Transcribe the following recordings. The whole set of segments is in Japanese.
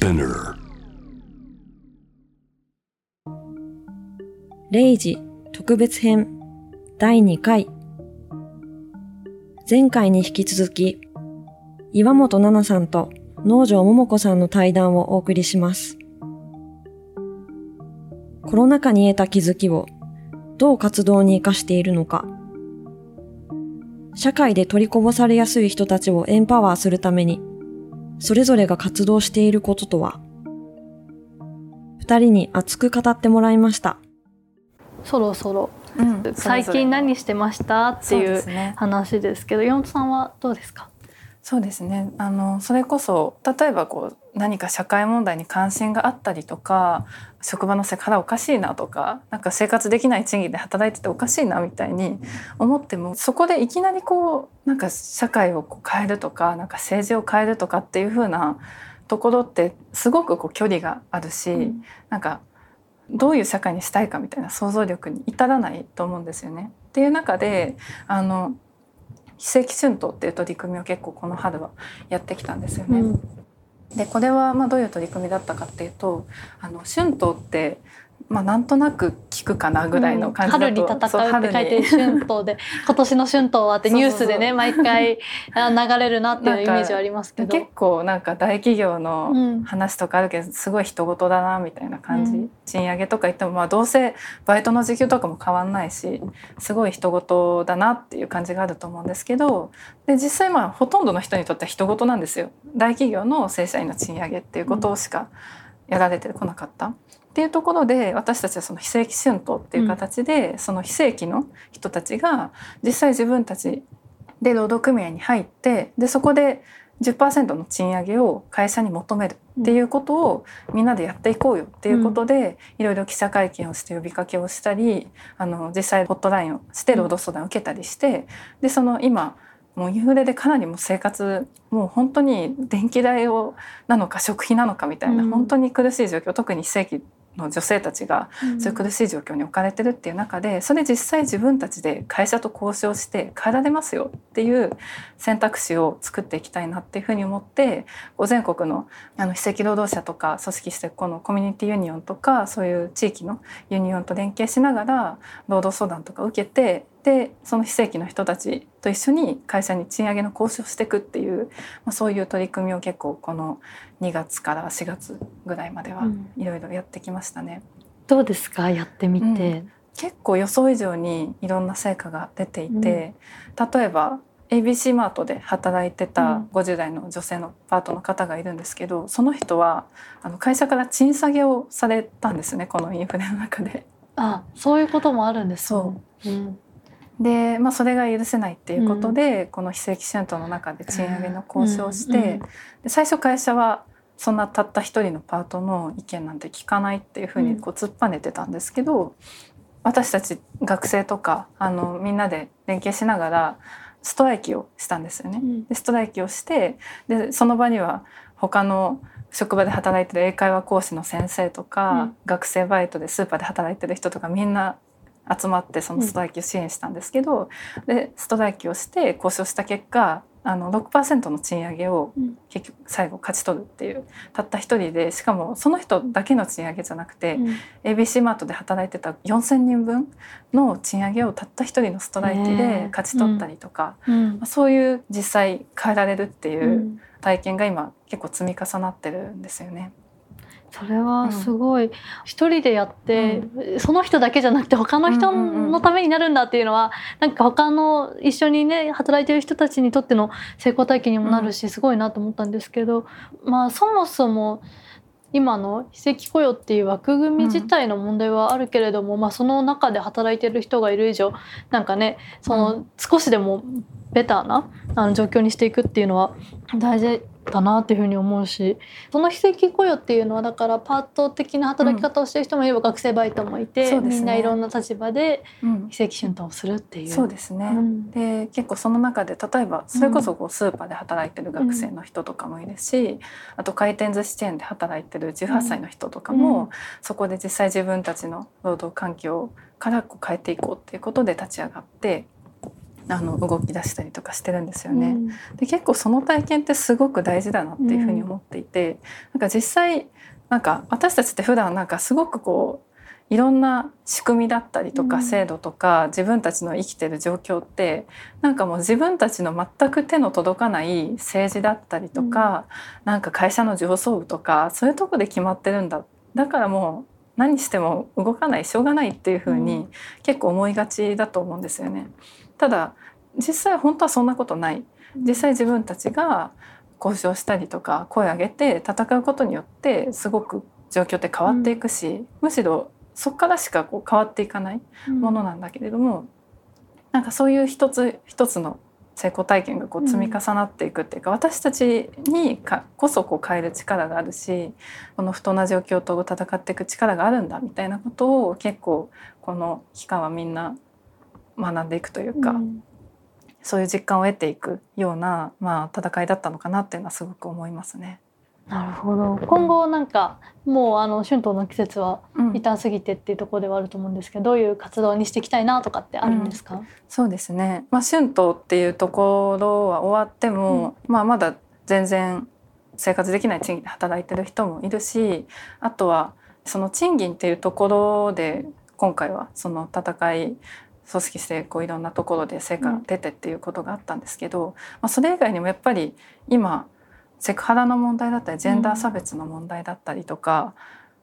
Spinner 0時特別編第2回。前回に引き続き岩本奈々さんと農場桃子さんの対談をお送りします。コロナ禍に得た気づきをどう活動に活かしているのか。社会で取りこぼされやすい人たちをエンパワーするためにそれぞれが活動していることとは？二人に熱く語ってもらいました。そろそろ。うん。最近何してました？っていう話ですけど山本さんはどうですか？そうですね。あのそれこそ例えばこう何か社会問題に関心があったりとか職場のセクハラおかしいなとかなんか生活できない賃金で働いてておかしいなみたいに思ってもそこでいきなりこうなんか社会をこう変えるとかなんか政治を変えるとかっていう風なところってすごくこう距離があるし、うんなんかどういう社会にしたいかみたいな想像力に至らないと思うんですよね。っていう中であの非正規春闘っていう取り組みを結構この春はやってきたんですよね。でこれはまあどういう取り組みだったかっていうとあの春闘ってまあなんとなく聞くかなぐらいの感じだと、春に戦うって書いて春闘で 今年の春闘はってニュースでね毎回あ流れるなっていうイメージはありますけど。結構なんか大企業のうん。話とかあるけどすごい人事だなみたいな感じ、うん。賃上げとか言ってもまあどうせバイトの時給とかも変わんないしすごい人事だなっていう感じがあると思うんですけどで実際まあほとんどの人にとっては人事なんですよ。大企業の正社員の賃上げっていうことしかやられてこなかった。っていうところで私たちはその非正規春闘っていう形で、その非正規の人たちが実際自分たちで労働組合に入ってでそこで10%の賃上げを会社に求めるっていうことをみんなでやっていこうよっていうことで、いろいろ記者会見をして呼びかけをしたりあの実際ホットラインをして労働相談を受けたりしてでその今もうインフレでかなりもう生活もう本当に電気代をなのか食費なのかみたいな、うん。本当に苦しい状況特に非正規の女性たちがそういう苦しい状況に置かれてるっていう中でそれ実際自分たちで会社と交渉して変えられますよっていう選択肢を作っていきたいなっていうふうに思って全国のあの非正規労働者とか組織してこのコミュニティユニオンとかそういう地域のユニオンと連携しながら労働相談とか受けてでその非正規の人たちと一緒に会社に賃上げの交渉をしていくっていう、まあ、そういう取り組みを結構この2月から4月ぐらいまではうん。いろいろやってきましたね。どうですか？やってみて、結構予想以上にいろんな成果が出ていて、例えば ABC マートで働いてた50代の女性のパートの方がいるんですけどその人はあの会社から賃下げをされたんですねこのインフレの中で。あそういうこともあるんですね。そう。うんで、まあ、それが許せないっていうことで、この非正規春闘の中で賃上げの交渉をして、うん。うん。で最初会社はそんなたった一人のパートの意見なんて聞かないっていうふうにこう突っぱねてたんですけど、私たち学生とかあのみんなで連携しながらストライキをしたんですよね。うん。でストライキをしてでその場には他の職場で働いてる英会話講師の先生とか、うん。学生バイトでスーパーで働いてる人とかみんな集まってそのストライキを支援したんですけど、でストライキをして交渉した結果あの6%の賃上げをうん。結局最後勝ち取るっていうたった一人でしかもその人だけの賃上げじゃなくて、うん。ABC マートで働いてた4,000人分の賃上げをたった一人のストライキで勝ち取ったりとか、そういう実際変えられるっていううん。体験が今結構積み重なってるんですよね。それはすごい。一人でやって、その人だけじゃなくて他の人うんうんうん。のためになるんだっていうのはなんか他の一緒にね働いてる人たちにとっての成功体験にもなるし、すごいなと思ったんですけどまあそもそも今の非正規雇用っていう枠組み自体の問題はあるけれども、まあ、その中で働いてる人がいる以上なんかねその少しでもベターなあの状況にしていくっていうのは大事だなっていうふうに思うしその非正規雇用っていうのはだからパート的な働き方をしてる人もいれば学生バイトもいて、そうですね。みんないろんな立場でうん。非正規春闘をするっていう。そうですね、うん。で結構その中で例えばそれこそこうスーパーで働いてる学生の人とかもいるし、あと回転寿司チェーンで働いてる18歳の人とかも、うん。そこで実際自分たちの労働環境からこう変えていこうっていうことで立ち上がってあの動き出したりとかしてるんですよね。うん。で結構その体験ってすごく大事だなっていうふうに思っていて、なんか実際なんか私たちって普段なんかすごくこういろんな仕組みだったりとうん。か制度とか、自分たちの生きてる状況ってなんかもう自分たちの全く手の届かない政治だったりとか、なんか会社の上層部とかそういうとこで決まってるんだ。だからもう何しても動かないしょうがないっていうふううに結構思いがちだと思うんですよね。ただ実際本当はそんなことない。実際自分たちが交渉したりとか声を上げて戦うことによってすごく状況って変わっていくし、むしろそこからしかこう変わっていかないものなんだけれども、なんかそういう一つ一つの成功体験がこう積み重なっていくっていうか、私たちにかこそこう変える力があるしこの不当な状況と戦っていく力があるんだみたいなことを結構この期間はみんな学んでいくというか、うん。そういう実感を得ていくような、まあ、戦いだったのかなっていうのはすごく思いますね。なるほど。今後なんかもうあの春闘の季節はうん。一旦過ぎてっていうところではあると思うんですけどどういう活動にしていきたいなとかってあるんですか、そうですね、まあ、春闘っていうところは終わっても、まあ、まだ全然生活できない賃金で働いてる人もいるしあとはその賃金っていうところで今回はその戦い組織してこういろんなところで成果が出てっていうことがあったんですけど、まあ、それ以外にもやっぱり今セクハラの問題だったりジェンダー差別の問題だったりとか、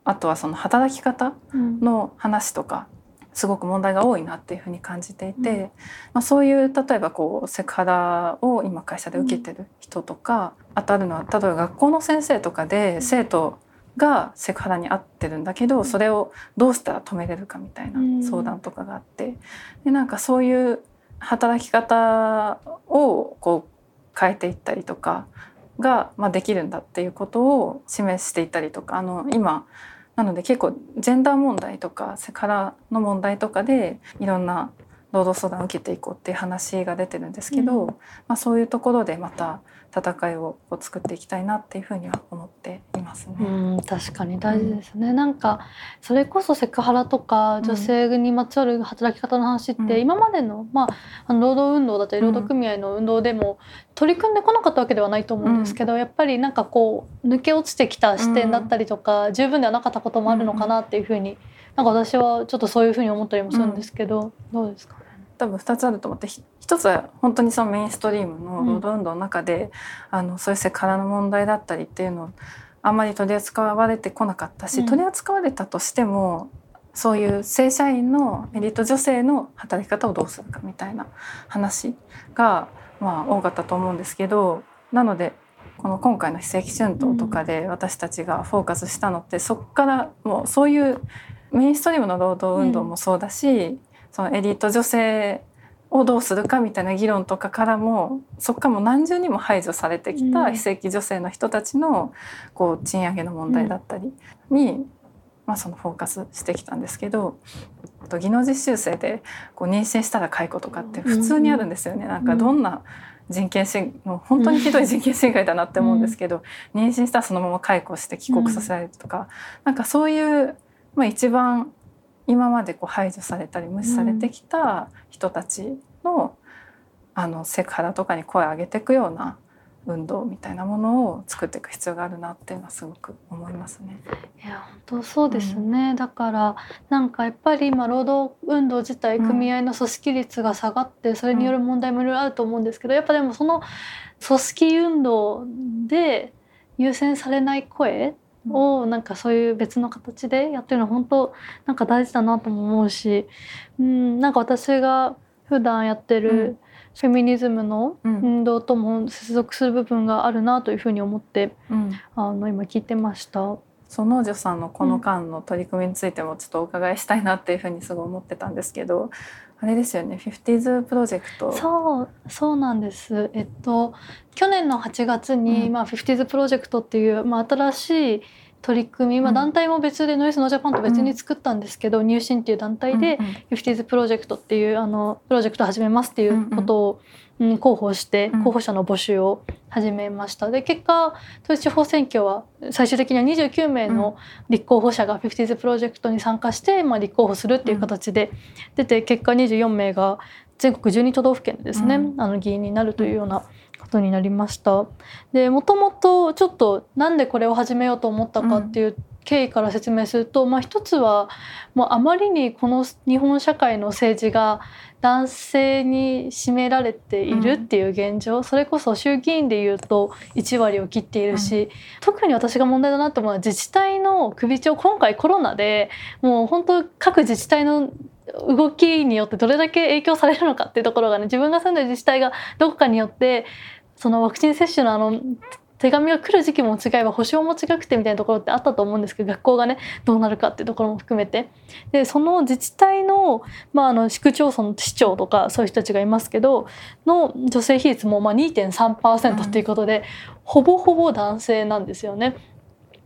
あとはその働き方うん。の話とかすごく問題が多いなっていうふうに感じていて、まあ、そういう例えばこうセクハラを今会社で受けてる人とか、あとあるのは例えば学校の先生とかで生徒がセクハラに遭ってるんだけどそれをどうしたら止めれるかみたいなうん。相談とかがあって。でなんかそういう働き方をこう変えていったりとかが、まあ、できるんだっていうことを示していたりとかあの今なので結構ジェンダー問題とかセクハラの問題とかでいろんな労働相談を受けていこうっていう話が出てるんですけど、うん。まあ、そういうところでまた戦いをこう作っていきたいなっていうふうには思っていますね。うん、確かに大事ですね、なんかそれこそセクハラとかん。女性にまつわる働き方の話って、うん。今までの,、まあ、あの労働運動だったりうん。労働組合の運動でも取り組んでこなかったわけではないと思うんですけど、やっぱりなんかこう抜け落ちてきた視点だったりとか、十分ではなかったこともあるのかなっていうふうになんか私はちょっとそういうふうに思ったりもするんですけど、どうですか？多分2つあると思ってひ一つは本当にそのメインストリームの労働運動の中で、あのそういうセクハラの問題だったりっていうのをあんまり取り扱われてこなかったし、うん。取り扱われたとしてもそういう正社員のエリート女性の働き方をどうするかみたいな話が、まあ、多かったと思うんですけどなのでこの今回の非正規春闘とかで私たちがフォーカスしたのって、そこからもうそういうメインストリームの労働運動もそうだし、そのエリート女性をどうするかみたいな議論とかからもそこからもう何重にも排除されてきたうん。非正規女性の人たちのこう賃上げの問題だったりに、まあ、そのフォーカスしてきたんですけど技能実習生でこう妊娠したら解雇とかって普通にあるんですよね。なんかどんな人権侵もう本当にひどい人権侵害だなって思うんですけど、妊娠したらそのまま解雇して帰国させられるとか、なんかそういう、まあ、一番今までこう排除されたり無視されてきた人たちの,、あのセクハラとかに声を上げていくような運動みたいなものを作っていく必要があるなっていうのはすごく思いますね。いや本当そうですね、だからなんかやっぱり今労働運動自体うん組合の組織率が下がってそれによる問題もいろいろあると思うんですけどやっぱでもその組織運動で優先されない声をなんかそういう別の形でやってるのは本当なんか大事だなとも思うし、うん、なんか私が普段やってうるフェミニズムのうん。運動とも接続する部分があるなというふうに思ってうん。あの今聞いてました。その女さんのこの間の取り組みについてもちょっとお伺いしたいなっていうふうにすごい思ってたんですけどあれですよね 50s プロジェクト。そうそうなんです。えっと去年の8月に、うん。まあ 50s プロジェクトっていうまあ新しい取り組み、まあうん。団体も別でノイスノージャパンと別に作ったんですけど、入信っていう団体で、うんうん。50s プロジェクトっていうあのプロジェクトを始めますっていうことを、うん広報してうん候補者の募集を始めました。で結果統一地方選挙は最終的には29名の立候補者が 50s プロジェクトに参加して、まあ、立候補するっていう形で出て結果24名が全国12都道府県でですね、うんあの議員になるというようなことになりました。でもともとちょっとなんでこれを始めようと思ったかっていう経緯から説明すると、まあ、一つはもうあまりにこの日本社会の政治が男性に占められているっていう現状、それこそ衆議院でいうと1割を切っているし、特に私が問題だなと思うのは自治体の首長今回コロナでもう本当各自治体の動きによってどれだけ影響されるのかっていうところがね自分が住んでる自治体がどこかによってそのワクチン接種のあの手紙が来る時期も違えば保証も違くてみたいなところってあったと思うんですけど学校がねどうなるかっていうところも含めてでその自治体の,、まあ、あの市区町村の市長とかそういう人たちがいますけどの女性比率もまあ2.3%っていうことで、ほぼほぼ男性なんですよね。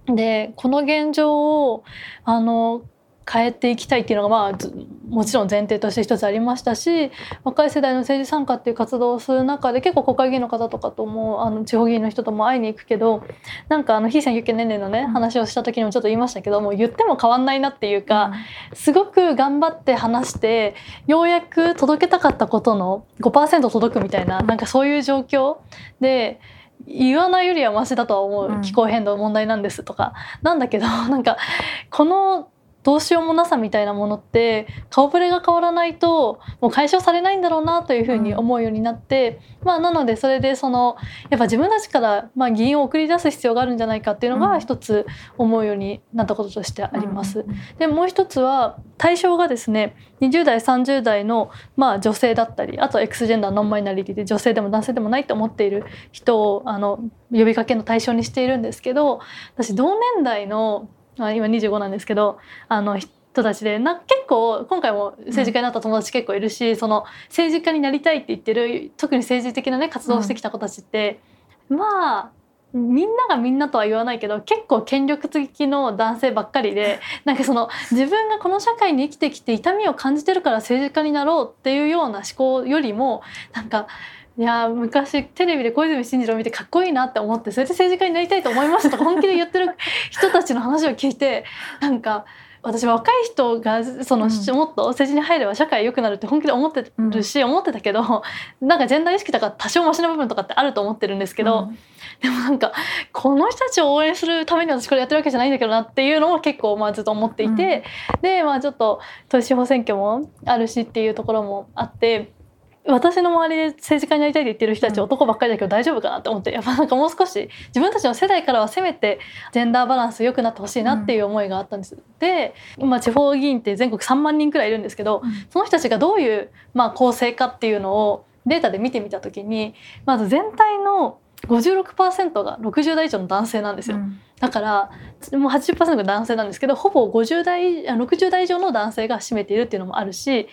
でこの現状をあの変えていきたいっていうのが、まあず、もちろん前提として一つありましたし若い世代の政治参加っていう活動をする中で結構国会議員の方とかともあの地方議員の人とも会いに行くけどなんかあの非選挙権年齢のね話をした時にもちょっと言いましたけどもう言っても変わんないなっていうか、すごく頑張って話してようやく届けたかったことの5%届くみたいななんかそういう状況で。言わないよりはマシだとは思う、うん。気候変動問題なんですとか。なんだけどなんかこのどうしようもなさみたいなものって顔ぶれが変わらないともう解消されないんだろうなというふうに思うようになって、まあなのでそれでそのやっぱ自分たちからまあ議員を送り出す必要があるんじゃないかっていうのがうん。一つ思うようになったこととしてあります。うんうんでもう一つは対象がですね20代30代のまあ女性だったりあとは X ジェンダーノンマイナリティで女性でも男性でもないと思っている人をあの呼びかけの対象にしているんですけど私同年代のあ今25なんですけどあの人たちでな結構今回も政治家になった友達結構いるし、その政治家になりたいって言ってる特に政治的なね活動をしてきた子たちって、まあみんながみんなとは言わないけど結構権力的の男性ばっかりで なんかその自分がこの社会に生きてきて痛みを感じてるから政治家になろうっていうような思考よりもなんかいや昔テレビで小泉進次郎見てかっこいいなって思ってそれで政治家になりたいと思いましたとか 本気で言ってる人たちの話を聞いてなんか私は若い人がその、うん。もっと政治に入れば社会良くなるって本気で思ってるし、思ってたけどなんかジェンダー意識とか多少マシな部分とかってあると思ってるんですけど、でもなんかこの人たちを応援するために私これやってるわけじゃないんだけどなっていうのも結構まあずっと思っていて、でまあちょっと統一地方選挙もあるしっていうところもあって。私の周りで政治家になりたいって言ってる人たち、うん男ばっかりだけど大丈夫かなって思ってやっぱなんかもう少し自分たちの世代からはせめてジェンダーバランス良くなってほしいなっていう思いがあったんです。で今地方議員って全国3万人くらいいるんですけど、その人たちがどういう、まあ、構成かっていうのをデータで見てみた時にまず全体の56%が60代以上の男性なんですよ。だからもう80%が男性なんですけどほぼ50代あ60代以上の男性が占めているっていうのもあるし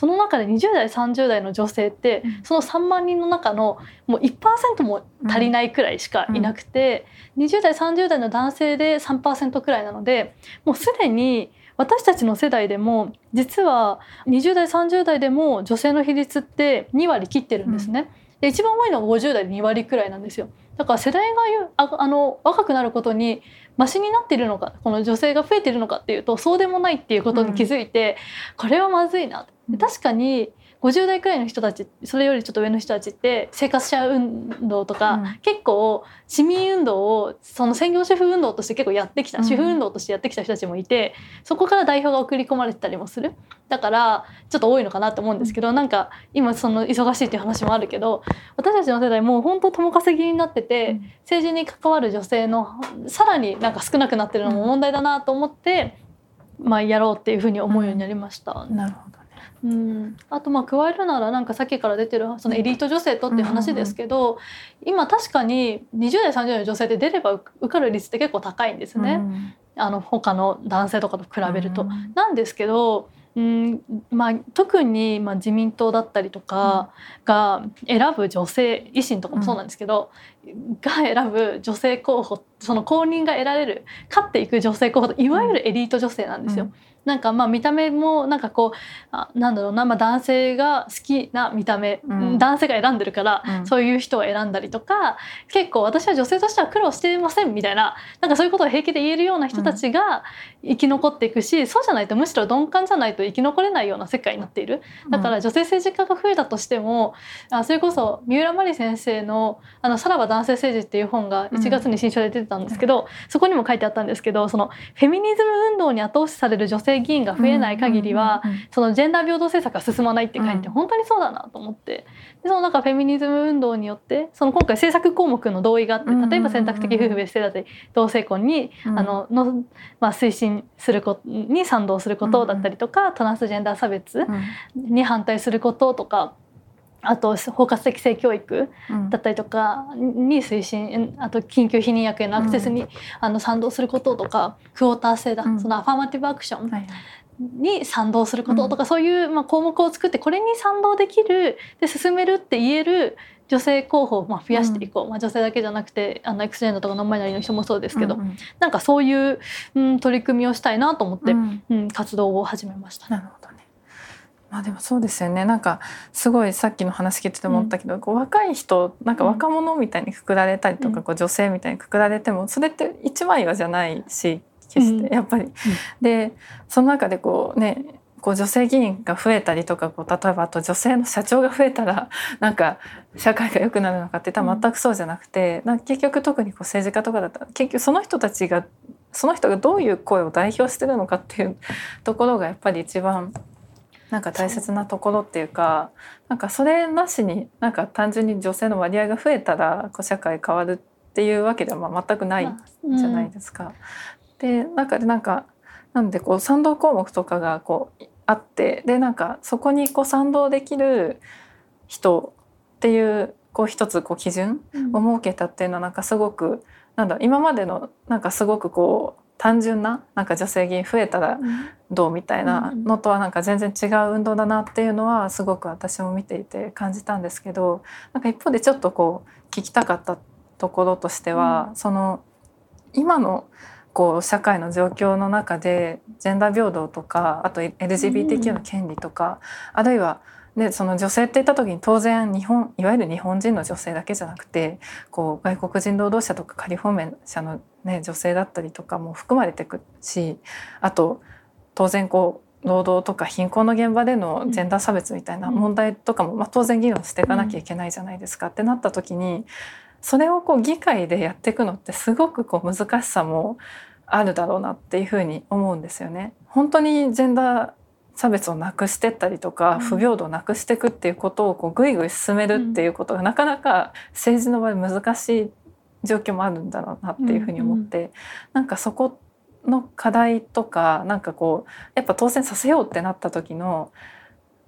その中で20代30代の女性ってうん。その3万人の中のもう1%も足りないくらいしかいなくて、20代30代の男性で3%くらいなのでもうすでに私たちの世代でも実は20代30代でも女性の比率って2割切ってるんですね。で一番多いのが50代で2割くらいなんですよ。だから世代がゆああの若くなることにマシになっているのかこの女性が増えているのかっていうとそうでもないっていうことに気づいて、これはまずいなで確かに50代くらいの人たちそれよりちょっと上の人たちって生活者運動とか、うん。結構市民運動をその専業主婦運動として結構やってきた、うん。主婦運動としてやってきた人たちもいてそこから代表が送り込まれてたりもする。だからちょっと多いのかなと思うんですけど、なんか今その忙しいっていう話もあるけど私たちの世代もう本当共稼ぎになってて、うん。政治に関わる女性のさらになんか少なくなってるのも問題だなと思って、まあやろうっていうふうに思うようになりました。なるほど。ね。うん、あとまあ加えるならなんかさっきから出てるそのエリート女性とっていう話ですけど、今確かに20代30代の女性って出れば受受かる率って結構高いんですね、うん。あの他の男性とかと比べると。うん。なんですけど、うんまあ、特にまあ自民党だったりとかが選ぶ女性維新とかもそうなんですけど、が選ぶ女性候補その公認が得られる勝っていく女性候補といわゆるエリート女性なんですよ。なんかまあ見た目もなんかこうあなんだろうな、まあ、男性が好きな見た目、うん。男性が選んでるから、うん。そういう人を選んだりとか結構私は女性としては苦労してませんみたいななんかそういうことを平気で言えるような人たちが生き残っていくし、そうじゃないとむしろ鈍感じゃないと生き残れないような世界になっている。だから女性政治家が増えたとしても、あそれこそ三浦真理先生の「あのさらば男性政治」っていう本が1月に新書で出てたんですけど、そこにも書いてあったんですけどそのフェミニズム運動に後押しされる女性議員が増えない限りは、うんうんうん。そのジェンダー平等政策が進まないって書いて、うん。本当にそうだなと思ってでそのなんかフェミニズム運動によってその今回政策項目の同意があって例えば選択的夫婦別姓だったり同性婚に、うん。あのの、まあ、推進することに賛同することだったりとか、トランスジェンダー差別うん。に反対することとか。あと包括的性教育うん。だったりとかに推進あと緊急避妊薬へのアクセスに、あの賛同することとかクォーター制だ、うん。そのアファーマティブアクションはいに賛同することとか、そういう、まあ、項目を作ってこれに賛同できるで進めるって言える女性候補をまあ増やしていこう、まあ、女性だけじゃなくてあのエクスジェンダーとかノンバイナリーの人もそうですけど、うんうんなんかそういう、うん、取り組みをしたいなと思って、ううんん活動を始めました。なるほどね。まあでもそうですよね。なんかすごいさっきの話聞いてて思ったけど、こう若い人なんか若者みたいにくくられたりとか、うん。こう女性みたいにくくられてもそれって一枚岩じゃないし決して、うんやっぱり。でその中でこうねこう女性議員が増えたりとかこう例えばあと女性の社長が増えたら なんか社会が良くなるのかって言ったら全くそうじゃなくて、なんか結局特にこう政治家とかだったら結局その人たちがその人がどういう声を代表してるのかっていう ところがやっぱり一番なんか大切なところっていうかなんかそれなしになんか単純に女性の割合が増えたらこう社会変わるっていうわけではまあ全くないじゃないですか。で中でなんかなのでこう賛同項目とかがこうあってでなんかそこにこう賛同できる人っていうこう一つこう基準うん。を設けたっていうのはなんかすごくなんだ今までのなんかすごくこう単純ななんか女性議員増えたらどうみたいなのとはなんか全然違う運動だなっていうのはすごく私も見ていて感じたんですけどなんか一方でちょっとこう聞きたかったところとしては、その今のこう社会の状況の中でジェンダー平等とかあと LGBTQ の権利とか、あるいはでその女性って言った時に当然日本いわゆる日本人の女性だけじゃなくてこう外国人労働者とか仮放免者の、ね、女性だったりとかも含まれてくるしあと当然こう労働とか貧困の現場でのジェンダー差別みたいな問題とかも、まあ、当然議論していかなきゃいけないじゃないですか、ってなった時にそれをこう議会でやっていくのってすごくこう難しさもあるだろうなっていうふうに思うんですよね。本当にジェンダー差別をなくしてったりとか、うん不平等をなくしていくっていうことをこうぐいぐい進めるっていうことがなかなか政治の場合難しい状況もあるんだろうなっていうふうに思って、なんかそこの課題とかなんかこうやっぱ当選させようってなった時の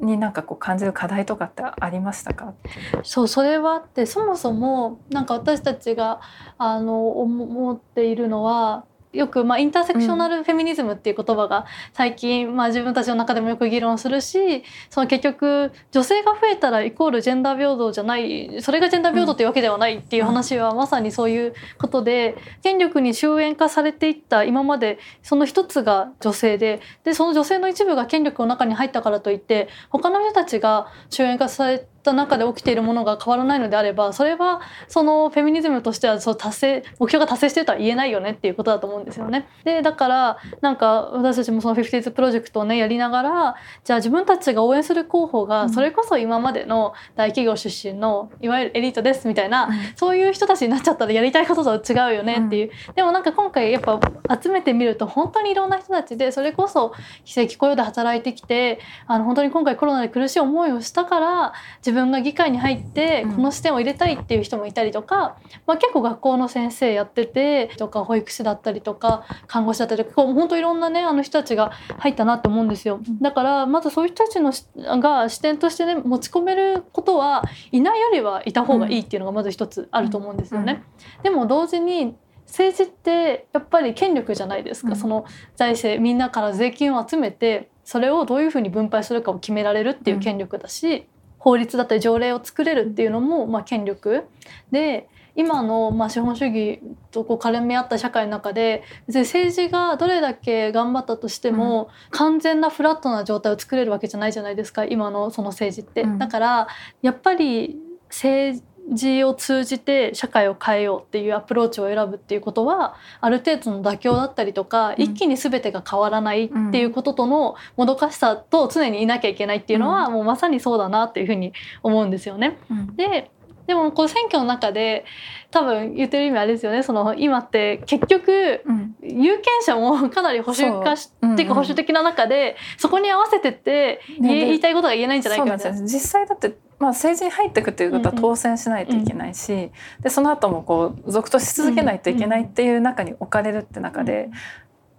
になんかこう感じる課題とかってありましたか？そうそれはあってそもそもなんか私たちがあの思っているのはよく、まあ、インターセクショナルフェミニズムっていう言葉が最近、まあ、自分たちの中でもよく議論するしその結局女性が増えたらイコールジェンダー平等じゃないそれがジェンダー平等っていうわけではないっていう話はまさにそういうことで権力に終焉化されていった今までその一つが女性ででその女性の一部が権力の中に入ったからといって他の人たちが終焉化されてた中で起きているものが変わらないのであればそれはそのフェミニズムとしてはそう達成目標が達成してるとは言えないよねっていうことだと思うんですよね。でだからなんか私たちもその 50s プロジェクトをねやりながらじゃあ自分たちが応援する候補がそれこそ今までの大企業出身のいわゆるエリートですみたいな、そういう人たちになっちゃったらやりたいこととは違うよねっていう、でもなんか今回やっぱ集めてみると本当にいろんな人たちでそれこそ非正規雇用で働いてきてあの本当に今回コロナで苦しい思いをしたから自分が議会に入ってうん。この視点を入れたいっていう人もいたりとか、まあ、結構学校の先生やっててとか保育士だったりとか看護師だったりとかこう本当いろんなねあの人たちが入ったなって思うんですよ。だからまずそういう人たちのしが視点としてね持ち込めることはいないよりはいた方がいいっていうのがまず一つあると思うんですよね。でも同時に政治ってやっぱり権力じゃないですか、うん。その財政みんなから税金を集めてそれをどういうふうに分配するかを決められるっていう権力だし、法律だったり条例を作れるっていうのもまあ権力。で今のまあ資本主義とこう絡み合った社会の中で別に政治がどれだけ頑張ったとしても、完全なフラットな状態を作れるわけじゃないじゃないですか今のその政治って。うん。だからやっぱり政治を通じて社会を変えようっていうアプローチを選ぶっていうことはある程度の妥協だったりとか、うん。一気に全てが変わらないっていうこととのもどかしさと常にいなきゃいけないっていうのは、もうまさにそうだなっていうふうに思うんですよね。うん。ででもこう選挙の中で多分言ってる意味あれですよね。その今って結局うん。有権者もかなり保守化しそう。うんうんっていうか保守的な中でそこに合わせてって言いたいことが言えないんじゃないかみたいな。なんですよ。実際だって、まあ、政治に入っていくっていうことはうんうん。当選しないといけないし、でその後もこう続投し続けないといけないっていう中に置かれるって中で、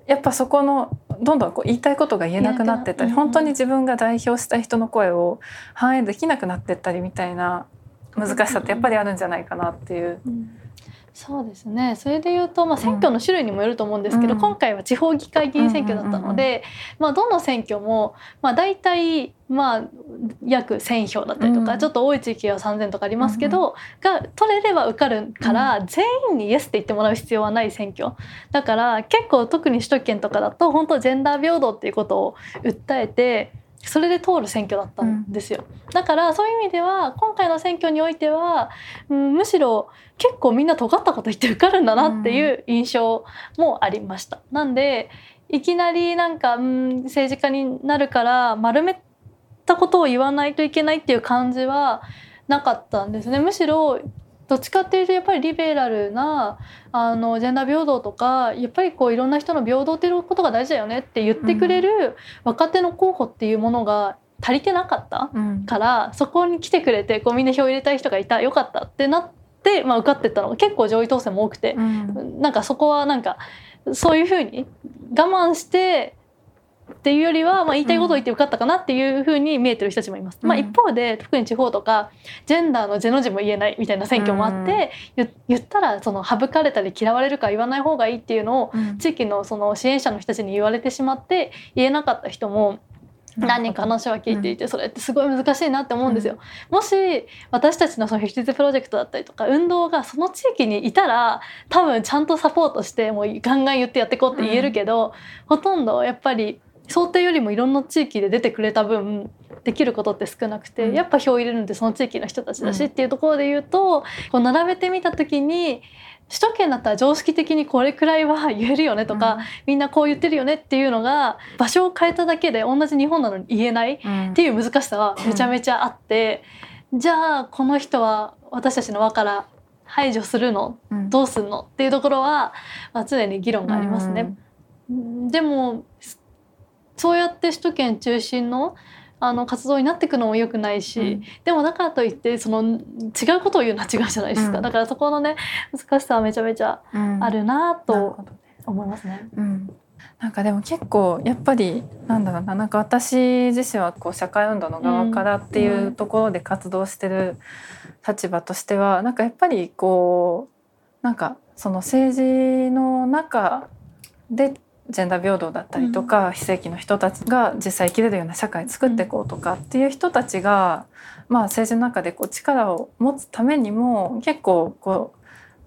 やっぱそこのどんどんこう言いたいことが言えなくなってったり、本当に自分が代表した人の声を反映できなくなってったりみたいな難しさってやっぱりあるんじゃないかなっていう。うんそうですね。それで言うと、まあ、選挙の種類にもよると思うんですけど、うん。今回は地方議会議員選挙だったので、まあ、どの選挙も、まあ、大体、まあ、約1,000票だったりとか、うん。ちょっと多い地域は3,000とかありますけど、が取れれば受かるから、全員にイエスって言ってもらう必要はない選挙。だから結構特に首都圏とかだと本当ジェンダー平等っていうことを訴えてそれで通る選挙だったんですよ。だからそういう意味では今回の選挙においては、うん、むしろ結構みんな尖ったこと言って受かるんだなっていう印象もありました。なんでいきなりなんか、うん、政治家になるから丸めたことを言わないといけないっていう感じはなかったんですね。むしろどっちかっていうとやっぱりリベラルなあのジェンダー平等とかやっぱりこういろんな人の平等っていうことが大事だよねって言ってくれる若手の候補っていうものが足りてなかったうん。からそこに来てくれてこうみんな票入れたい人がいたよかったってなって、まあ、受かってったのが結構上位当選も多くて。う、ん。なんかそこはなんかそういうふうに我慢してっていうよりは、まあ、言いたいことを言って受かったかなっていうふうに見えてる人たちもいます。うん。まあ、一方で特に地方とかジェンダーのジェの字も言えないみたいな選挙もあって、言言ったらその省かれたり嫌われるか言わない方がいいっていうのをうん。地域のその支援者の人たちに言われてしまって言えなかった人も何人か話は聞いていてそれってすごい難しいなって思うんですよ。もし私たちのそのフィフティーズプロジェクトだったりとか運動がその地域にいたら多分ちゃんとサポートしてもうガンガン言ってやっていこうって言えるけど、ほとんどやっぱり想定よりもいろんな地域で出てくれた分できることって少なくて、うん。やっぱ票を入れるのってその地域の人たちだし、うんっていうところで言うとこう並べてみた時に首都圏だったら常識的にこれくらいは言えるよねとか、みんなこう言ってるよねっていうのが場所を変えただけで同じ日本なのに言えないうん。っていう難しさはめちゃめちゃあって、じゃあこの人は私たちの輪から排除するの？うん。どうすんの？っていうところは、まあ、常に議論がありますね。うん。でもそうやって首都圏中心のあの活動になっていくのも良くないし、うん。でもだからといってその違うことを言うのは違うじゃないですか、うん。だからそこのね難しさはめちゃめちゃうん。あるなと思いますね。うん、なんかでも結構やっぱりなんだろうななんか私自身はこう社会運動の側からっていうところで活動してる立場としてはなんかやっぱりこうなんかその政治の中でジェンダー平等だったりとか、非正規の人たちが実際生きれるような社会作っていこうとかっていう人たちが、まあ、政治の中でこう力を持つためにも結構こ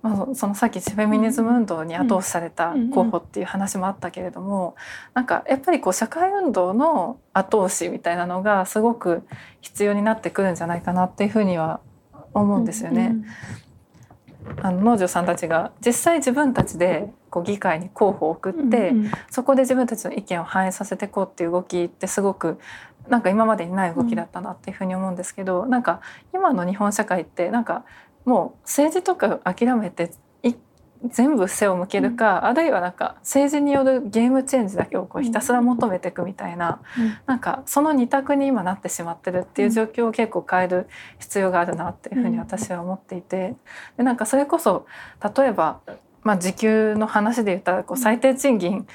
う、まあ、そのさっきフェミニズム運動に後押しされた候補っていう話もあったけれども、なんかやっぱりこう社会運動の後押しみたいなのがすごく必要になってくるんじゃないかなっていうふうには思うんですよね。あの農場さんたちが実際自分たちでこう議会に候補を送って、うんうん。そこで自分たちの意見を反映させていこうっていう動きってすごくなんか今までにない動きだったなっていうふうに思うんですけど、なんか今の日本社会ってなんかもう政治とか諦めてい全部背を向けるか、あるいはなんか政治によるゲームチェンジだけをこうひたすら求めていくみたいな、うん。なんかその二択に今なってしまってるっていう状況を結構変える必要があるなっていうふうに私は思っていて、でなんかそれこそ例えば、まあ、時給の話で言ったらこう最低賃金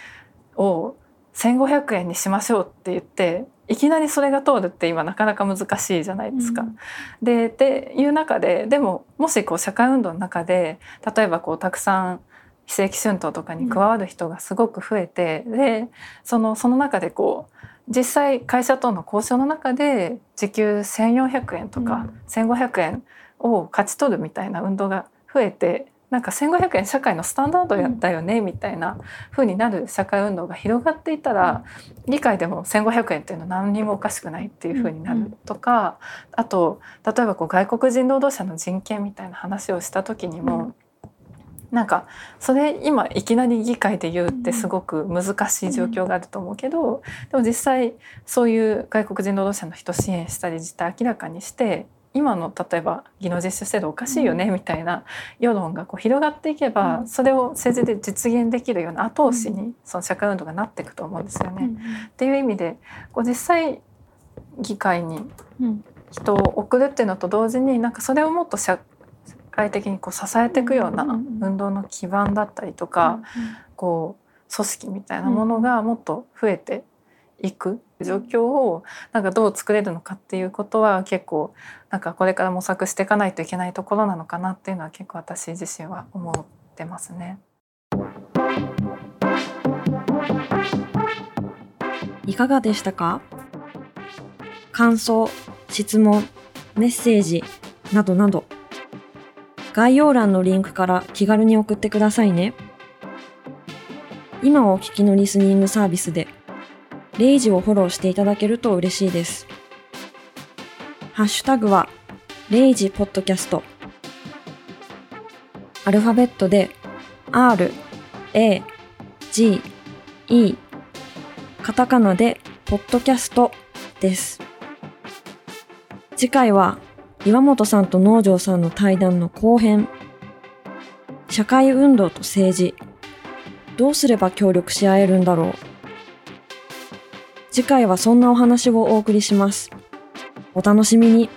を1,500円にしましょうって言っていきなりそれが通るって今なかなか難しいじゃないですか。うんでっていう中ででももしこう社会運動の中で例えばこうたくさん非正規春闘とかに加わる人がすごく増えて、でそのその中でこう実際会社との交渉の中で時給1,400円とか1,500円を勝ち取るみたいな運動が増えてなんか1,500円社会のスタンダードだよねみたいな風になる社会運動が広がっていたら議会でも1,500円っていうのは何にもおかしくないっていう風になるとかあと例えばこう外国人労働者の人権みたいな話をした時にもなんかそれ今いきなり議会で言うってすごく難しい状況があると思うけどでも実際そういう外国人労働者の人支援したり実態明らかにして今の例えば技能実習制度おかしいよねみたいな世論がこう広がっていけばそれを政治で実現できるような後押しにその社会運動がなっていくと思うんですよね。っていう意味でこう実際議会に人を送るっていうのと同時になんかそれをもっと社会的にこう支えていくような運動の基盤だったりとか、こう組織みたいなものがもっと増えていく状況をなんかどう作れるのかっていうことは結構なんかこれから模索していかないといけないところなのかなっていうのは結構私自身は思ってますね。いかがでしたか？感想、質問、メッセージなどなど概要欄のリンクから気軽に送ってくださいね。今お聞きのリスニングサービスで、レイジをフォローしていただけると嬉しいです。ハッシュタグは、レイジポッドキャスト。アルファベットで、R、A、G、E、カタカナで、ポッドキャストです。次回は岩本さんと農場さんの対談の後編。社会運動と政治。どうすれば協力し合えるんだろう。次回はそんなお話をお送りします。お楽しみに。